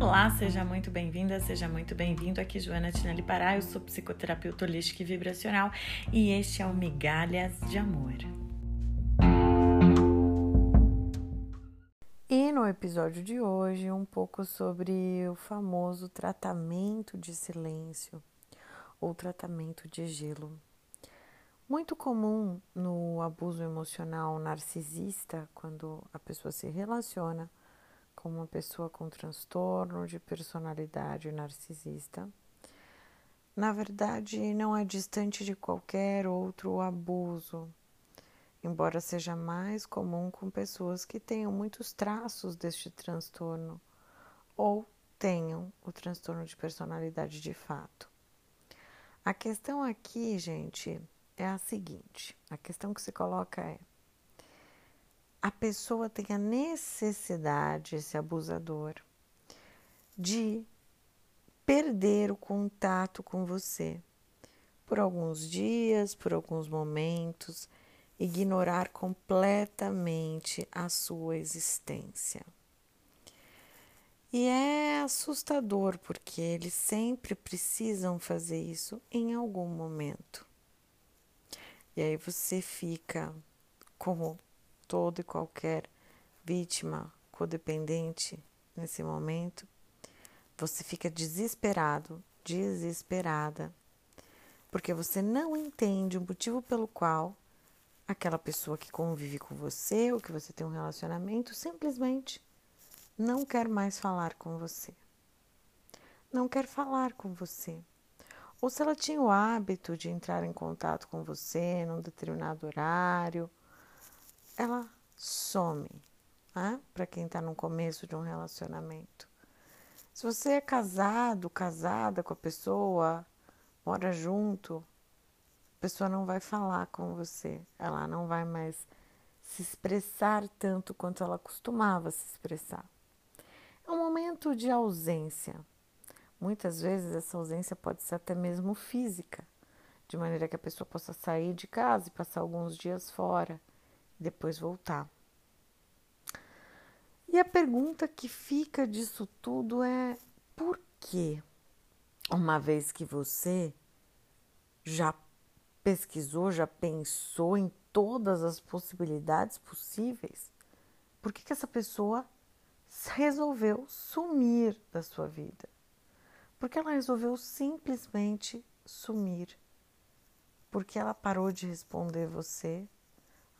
Olá, seja muito bem-vinda, seja muito bem-vindo. Aqui Joana Tinelli Pará, eu sou psicoterapeuta holística e vibracional e este é o Migalhas de Amor. E no episódio de hoje, um pouco sobre o famoso tratamento de silêncio ou tratamento de gelo. Muito comum no abuso emocional narcisista, quando a pessoa se relaciona com uma pessoa com transtorno de personalidade narcisista. Na verdade, não é distante de qualquer outro abuso, embora seja mais comum com pessoas que tenham muitos traços deste transtorno ou tenham o transtorno de personalidade de fato. A questão aqui, gente, é a seguinte: a questão que se coloca é a pessoa tem a necessidade, esse abusador, de perder o contato com você por alguns dias, por alguns momentos, ignorar completamente a sua existência. E é assustador porque eles sempre precisam fazer isso em algum momento. E aí você fica como todo e qualquer vítima codependente nesse momento, você fica desesperado, desesperada, porque você não entende o motivo pelo qual aquela pessoa que convive com você ou que você tem um relacionamento simplesmente não quer mais falar com você. Não quer falar com você. Ou se ela tinha o hábito de entrar em contato com você num determinado horário, ela some, né? Para quem está no começo de um relacionamento. Se você é casado, casada com a pessoa, mora junto, a pessoa não vai falar com você, ela não vai mais se expressar tanto quanto ela costumava se expressar. É um momento de ausência. Muitas vezes essa ausência pode ser até mesmo física, de maneira que a pessoa possa sair de casa e passar alguns dias fora depois voltar. E a pergunta que fica disso tudo é: por quê? Uma vez que você já pesquisou, já pensou em todas as possibilidades possíveis, por que, que essa pessoa resolveu sumir da sua vida? Porque ela resolveu simplesmente sumir. Porque ela parou de responder você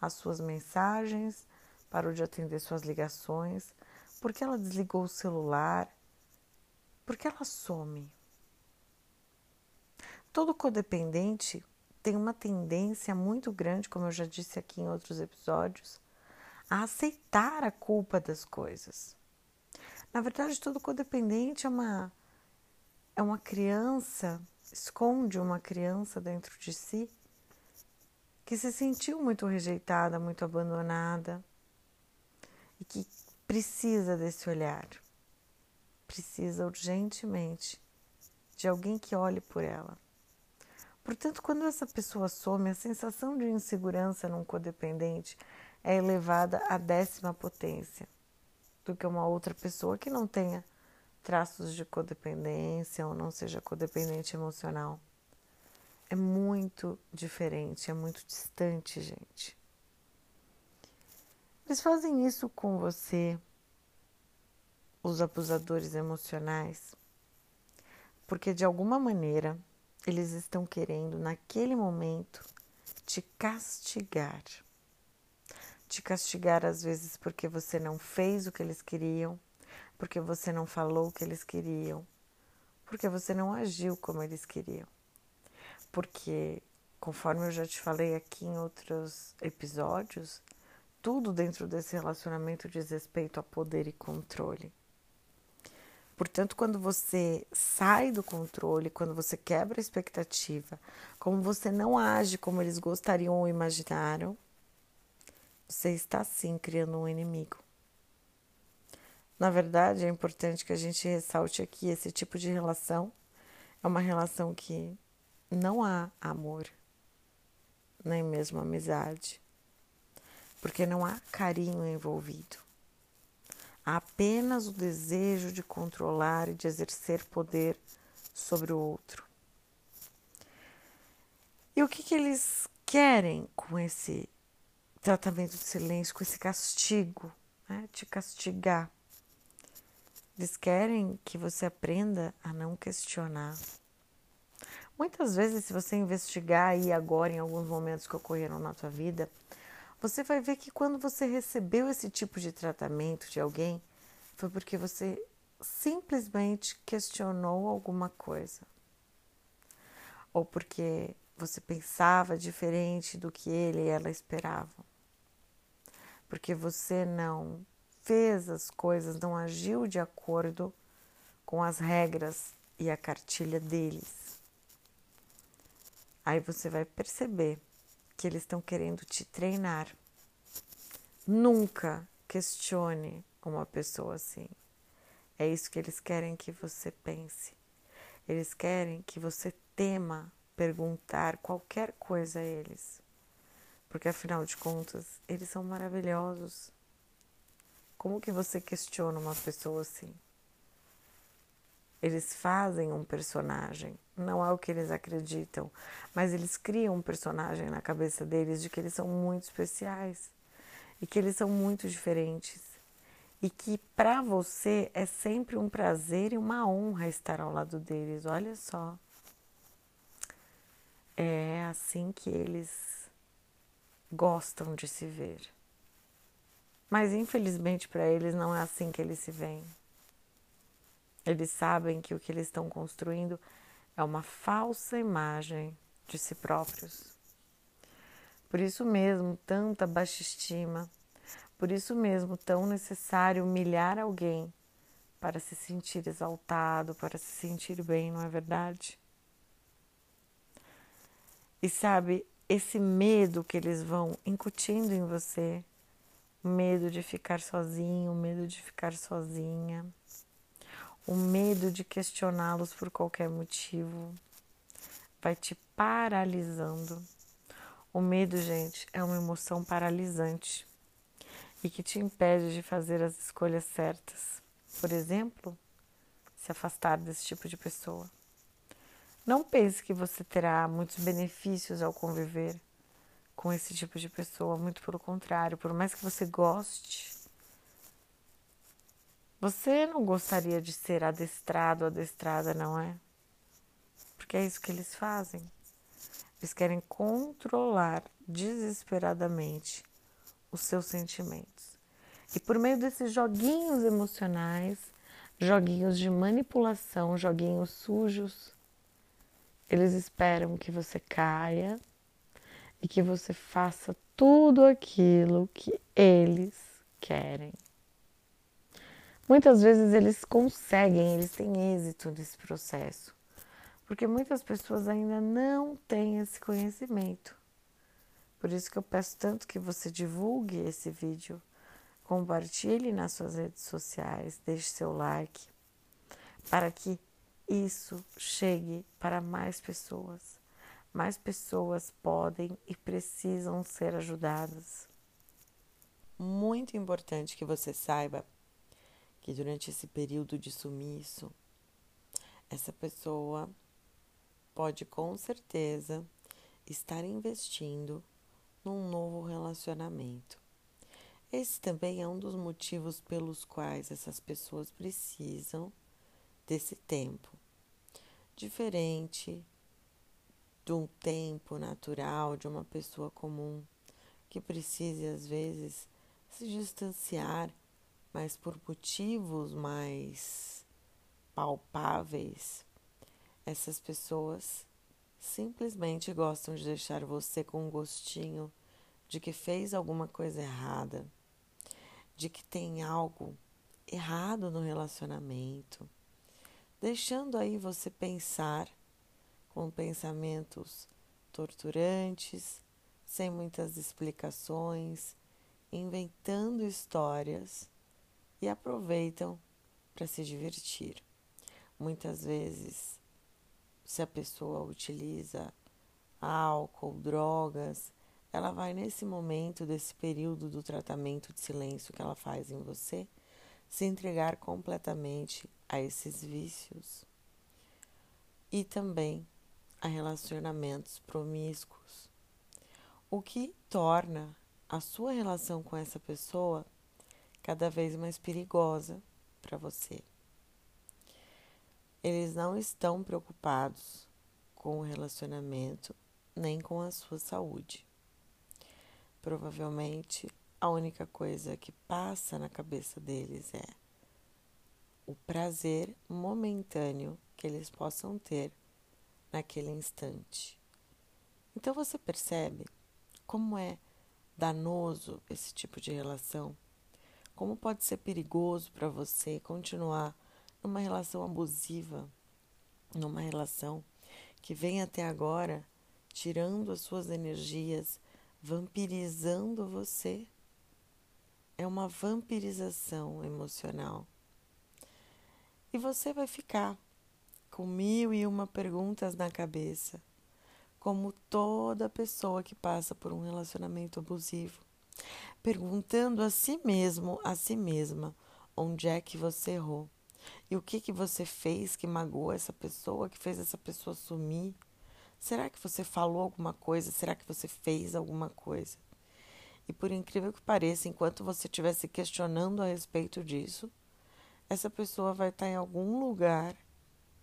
as suas mensagens, parou de atender suas ligações, porque ela desligou o celular, porque ela some. Todo codependente tem uma tendência muito grande, como eu já disse aqui em outros episódios, a aceitar a culpa das coisas. Na verdade, todo codependente é uma é uma criança, esconde uma criança dentro de si que se sentiu muito rejeitada, muito abandonada e que precisa desse olhar, precisa urgentemente de alguém que olhe por ela. Portanto, quando essa pessoa some, a sensação de insegurança num codependente é elevada à décima potência do que uma outra pessoa que não tenha traços de codependência ou não seja codependente emocional é muito diferente, é muito distante, gente. Eles fazem isso com você, os abusadores emocionais, porque de alguma maneira eles estão querendo, naquele momento, te castigar. Te castigar às vezes porque você não fez o que eles queriam, porque você não falou o que eles queriam, porque você não agiu como eles queriam porque, conforme eu já te falei aqui em outros episódios, tudo dentro desse relacionamento diz respeito a poder e controle. Portanto, quando você sai do controle, quando você quebra a expectativa, como você não age como eles gostariam ou imaginaram, você está sim criando um inimigo. Na verdade, é importante que a gente ressalte aqui: esse tipo de relação é uma relação que não há amor, nem mesmo amizade, porque não há carinho envolvido. Há apenas o desejo de controlar e de exercer poder sobre o outro. E o que, que eles querem com esse tratamento de silêncio, com esse castigo, né? te castigar? Eles querem que você aprenda a não questionar. Muitas vezes, se você investigar aí agora em alguns momentos que ocorreram na tua vida, você vai ver que quando você recebeu esse tipo de tratamento de alguém, foi porque você simplesmente questionou alguma coisa. Ou porque você pensava diferente do que ele e ela esperavam. Porque você não fez as coisas, não agiu de acordo com as regras e a cartilha deles. Aí você vai perceber que eles estão querendo te treinar. Nunca questione uma pessoa assim. É isso que eles querem que você pense. Eles querem que você tema perguntar qualquer coisa a eles. Porque afinal de contas, eles são maravilhosos. Como que você questiona uma pessoa assim? Eles fazem um personagem, não é o que eles acreditam, mas eles criam um personagem na cabeça deles de que eles são muito especiais e que eles são muito diferentes e que para você é sempre um prazer e uma honra estar ao lado deles. Olha só. É assim que eles gostam de se ver. Mas infelizmente para eles não é assim que eles se veem. Eles sabem que o que eles estão construindo é uma falsa imagem de si próprios. Por isso mesmo, tanta baixa estima, por isso mesmo, tão necessário humilhar alguém para se sentir exaltado, para se sentir bem, não é verdade? E sabe, esse medo que eles vão incutindo em você, medo de ficar sozinho, medo de ficar sozinha, o medo de questioná-los por qualquer motivo, vai te paralisando. O medo, gente, é uma emoção paralisante e que te impede de fazer as escolhas certas. Por exemplo, se afastar desse tipo de pessoa. Não pense que você terá muitos benefícios ao conviver com esse tipo de pessoa. Muito pelo contrário, por mais que você goste, você não gostaria de ser adestrado, adestrada, não é? Porque é isso que eles fazem. Eles querem controlar desesperadamente os seus sentimentos. E por meio desses joguinhos emocionais, joguinhos de manipulação, joguinhos sujos, eles esperam que você caia e que você faça tudo aquilo que eles querem. Muitas vezes eles conseguem, eles têm êxito nesse processo, porque muitas pessoas ainda não têm esse conhecimento. Por isso que eu peço tanto que você divulgue esse vídeo, compartilhe nas suas redes sociais, deixe seu like, para que isso chegue para mais pessoas mais pessoas podem e precisam ser ajudadas. Muito importante que você saiba que durante esse período de sumiço, essa pessoa pode com certeza estar investindo num novo relacionamento. Esse também é um dos motivos pelos quais essas pessoas precisam desse tempo. Diferente de um tempo natural de uma pessoa comum que precise às vezes se distanciar, mas por motivos mais palpáveis, essas pessoas simplesmente gostam de deixar você com um gostinho de que fez alguma coisa errada, de que tem algo errado no relacionamento, deixando aí você pensar com pensamentos torturantes, sem muitas explicações, inventando histórias e aproveitam para se divertir. Muitas vezes, se a pessoa utiliza álcool, drogas, ela vai nesse momento desse período do tratamento de silêncio que ela faz em você, se entregar completamente a esses vícios e também a relacionamentos promíscuos, o que torna a sua relação com essa pessoa cada vez mais perigosa para você. Eles não estão preocupados com o relacionamento nem com a sua saúde. Provavelmente a única coisa que passa na cabeça deles é o prazer momentâneo que eles possam ter naquele instante. Então você percebe como é danoso esse tipo de relação? Como pode ser perigoso para você continuar numa relação abusiva, numa relação que vem até agora tirando as suas energias, vampirizando você? É uma vampirização emocional. E você vai ficar com mil e uma perguntas na cabeça como toda pessoa que passa por um relacionamento abusivo, perguntando a si mesmo, a si mesma, onde é que você errou e o que que você fez que magoou essa pessoa, que fez essa pessoa sumir. Será que você falou alguma coisa? Será que você fez alguma coisa? E por incrível que pareça, enquanto você estiver se questionando a respeito disso, essa pessoa vai estar em algum lugar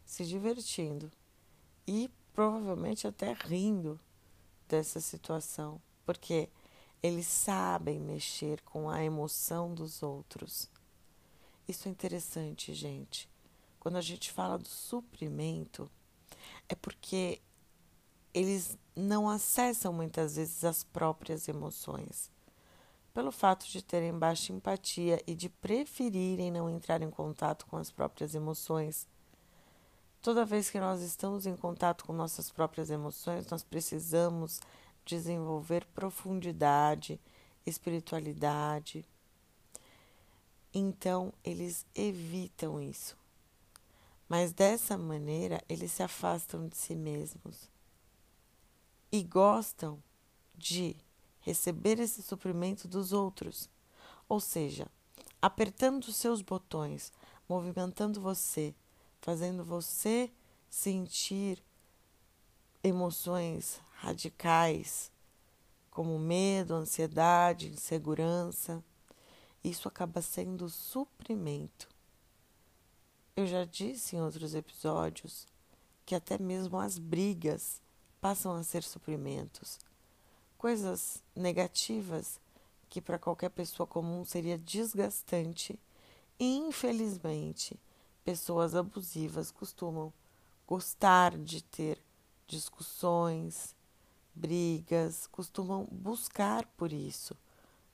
se divertindo e provavelmente até rindo dessa situação, porque eles sabem mexer com a emoção dos outros. Isso é interessante, gente. Quando a gente fala do suprimento, é porque eles não acessam muitas vezes as próprias emoções. Pelo fato de terem baixa empatia e de preferirem não entrar em contato com as próprias emoções, Toda vez que nós estamos em contato com nossas próprias emoções, nós precisamos desenvolver profundidade, espiritualidade. Então, eles evitam isso. Mas dessa maneira, eles se afastam de si mesmos e gostam de receber esse suprimento dos outros. Ou seja, apertando os seus botões, movimentando você, fazendo você sentir emoções radicais, como medo, ansiedade, insegurança. Isso acaba sendo suprimento. Eu já disse em outros episódios que até mesmo as brigas passam a ser suprimentos. Coisas negativas que para qualquer pessoa comum seria desgastante e infelizmente Pessoas abusivas costumam gostar de ter discussões, brigas, costumam buscar por isso,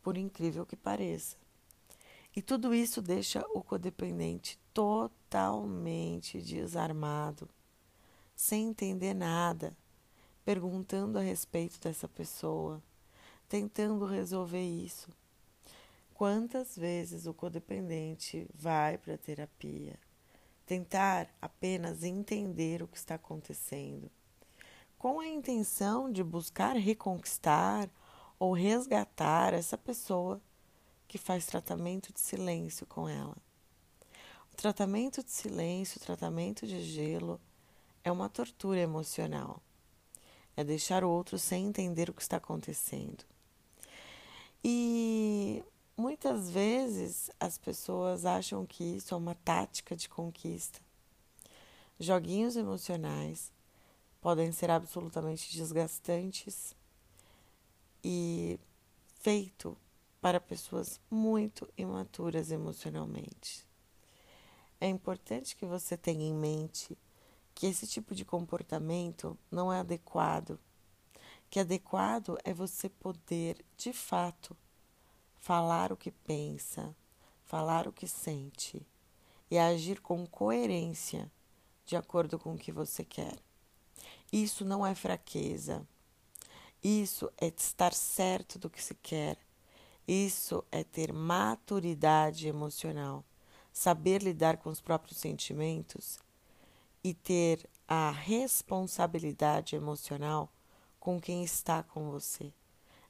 por incrível que pareça. E tudo isso deixa o codependente totalmente desarmado, sem entender nada, perguntando a respeito dessa pessoa, tentando resolver isso. Quantas vezes o codependente vai para a terapia? tentar apenas entender o que está acontecendo, com a intenção de buscar reconquistar ou resgatar essa pessoa que faz tratamento de silêncio com ela. O tratamento de silêncio, o tratamento de gelo, é uma tortura emocional. É deixar o outro sem entender o que está acontecendo. E Muitas vezes as pessoas acham que isso é uma tática de conquista. Joguinhos emocionais podem ser absolutamente desgastantes e feito para pessoas muito imaturas emocionalmente. É importante que você tenha em mente que esse tipo de comportamento não é adequado, que adequado é você poder, de fato, falar o que pensa, falar o que sente e agir com coerência de acordo com o que você quer. Isso não é fraqueza. Isso é estar certo do que se quer. Isso é ter maturidade emocional, saber lidar com os próprios sentimentos e ter a responsabilidade emocional com quem está com você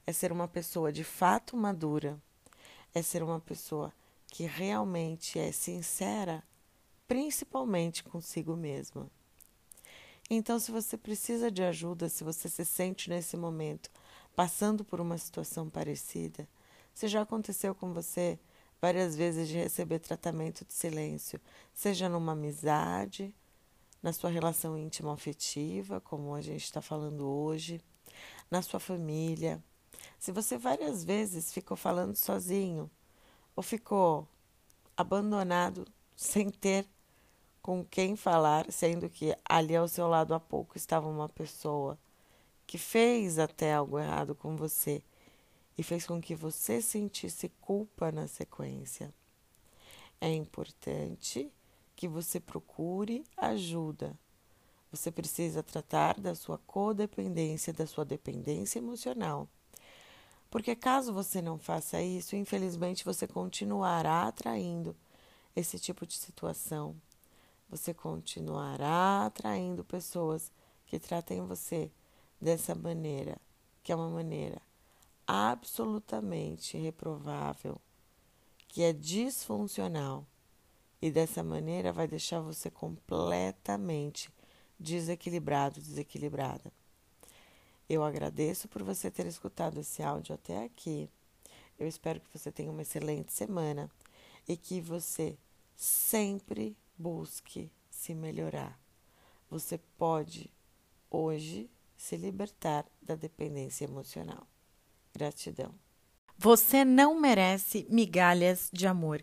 é ser uma pessoa de fato madura, é ser uma pessoa que realmente é sincera, principalmente consigo mesma. Então, se você precisa de ajuda, se você se sente nesse momento passando por uma situação parecida, se já aconteceu com você várias vezes de receber tratamento de silêncio, seja numa amizade, na sua relação íntima afetiva, como a gente está falando hoje, na sua família. Se você várias vezes ficou falando sozinho ou ficou abandonado sem ter com quem falar, sendo que ali ao seu lado há pouco estava uma pessoa que fez até algo errado com você e fez com que você sentisse culpa na sequência. É importante que você procure ajuda. Você precisa tratar da sua codependência, da sua dependência emocional. Porque caso você não faça isso, infelizmente você continuará atraindo esse tipo de situação você continuará atraindo pessoas que tratem você dessa maneira, que é uma maneira absolutamente reprovável, que é disfuncional e dessa maneira vai deixar você completamente desequilibrado, desequilibrada. Eu agradeço por você ter escutado esse áudio até aqui. Eu espero que você tenha uma excelente semana e que você sempre busque se melhorar. Você pode hoje se libertar da dependência emocional. Gratidão. Você não merece migalhas de amor.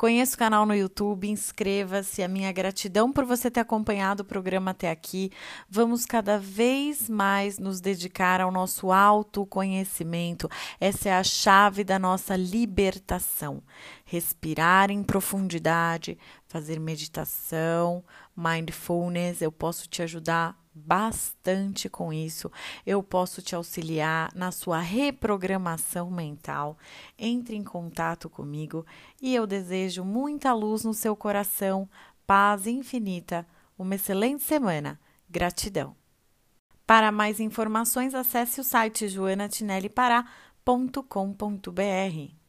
conheça o canal no YouTube, inscreva-se. A minha gratidão por você ter acompanhado o programa até aqui. Vamos cada vez mais nos dedicar ao nosso autoconhecimento. Essa é a chave da nossa libertação. Respirar em profundidade, fazer meditação, mindfulness. Eu posso te ajudar bastante com isso. Eu posso te auxiliar na sua reprogramação mental. Entre em contato comigo e eu desejo muita luz no seu coração paz infinita, uma excelente semana. Gratidão. Para mais informações, acesse o site joanatinellipará.com.br.